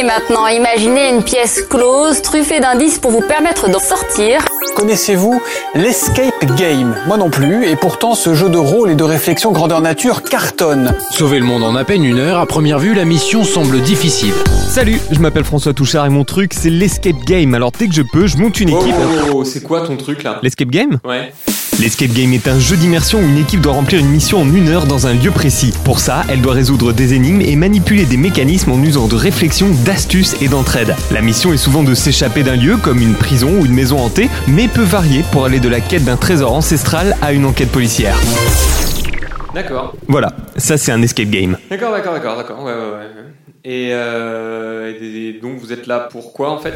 Et maintenant, imaginez une pièce close, truffée d'indices pour vous permettre d'en sortir. Connaissez-vous l'escape game? Moi non plus, et pourtant ce jeu de rôle et de réflexion grandeur nature cartonne. Sauver le monde en à peine une heure, à première vue, la mission semble difficile. Salut, je m'appelle François Touchard et mon truc c'est l'escape game. Alors dès que je peux, je monte une Oh, équipe. oh, oh, c'est quoi ton truc là? L'escape game? Ouais. L'escape game est un jeu d'immersion où une équipe doit remplir une mission en une heure dans un lieu précis. Pour ça, elle doit résoudre des énigmes et manipuler des mécanismes en usant de réflexion, d'astuces et d'entraide. La mission est souvent de s'échapper d'un lieu comme une prison ou une maison hantée, mais peut varier pour aller de la quête d'un trésor ancestral à une enquête policière. D'accord. Voilà, ça c'est un escape game. D'accord, d'accord, d'accord, d'accord. Ouais, ouais, ouais. Et, euh, et- donc vous êtes là pour quoi en fait?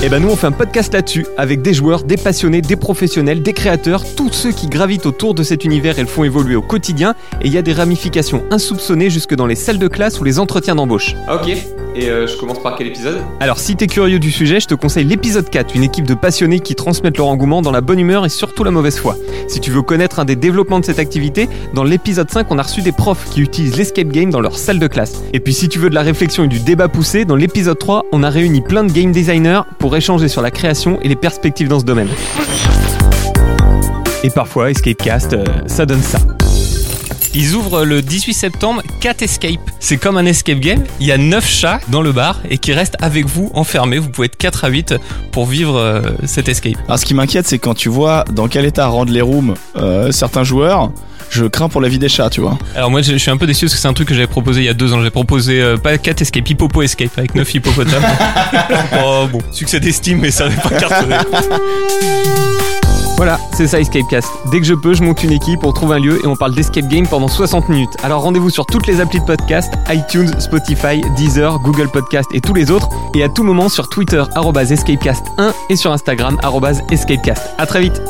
Et ben nous on fait un podcast là-dessus avec des joueurs, des passionnés, des professionnels, des créateurs, tous ceux qui gravitent autour de cet univers et le font évoluer au quotidien et il y a des ramifications insoupçonnées jusque dans les salles de classe ou les entretiens d'embauche. Ok. Et euh, je commence par quel épisode? Alors si t'es curieux du sujet, je te conseille l'épisode 4, une équipe de passionnés qui transmettent leur engouement dans la bonne humeur et surtout la mauvaise foi. Si tu veux connaître un des développements de cette activité, dans l'épisode 5 on a reçu des profs qui utilisent l'escape game dans leur salle de classe. Et puis si tu veux de la réflexion et du débat poussé, dans l'épisode 3 on a réuni plein de game designers pour échanger sur la création et les perspectives dans ce domaine. Et parfois Escapecast, euh, ça donne ça. Ils ouvrent le 18 septembre Cat Escape. C'est comme un escape game. Il y a 9 chats dans le bar et qui restent avec vous enfermés. Vous pouvez être 4 à 8 pour vivre euh, cet escape. Alors ce qui m'inquiète, c'est quand tu vois dans quel état rendent les rooms euh, certains joueurs, je crains pour la vie des chats, tu vois. Alors moi je je suis un peu déçu parce que c'est un truc que j'avais proposé il y a deux ans. J'ai proposé euh, pas Cat Escape, Hippopo Escape avec 9 hippopotames. oh bon, succès d'estime mais ça n'avait pas cartonné. Voilà, c'est ça Escapecast. Dès que je peux, je monte une équipe, on trouve un lieu et on parle d'escape game pendant 60 minutes. Alors rendez-vous sur toutes les applis de podcast, iTunes, Spotify, Deezer, Google Podcast et tous les autres. Et à tout moment sur Twitter, arrobase escapecast1 et sur Instagram, escapecast. À très vite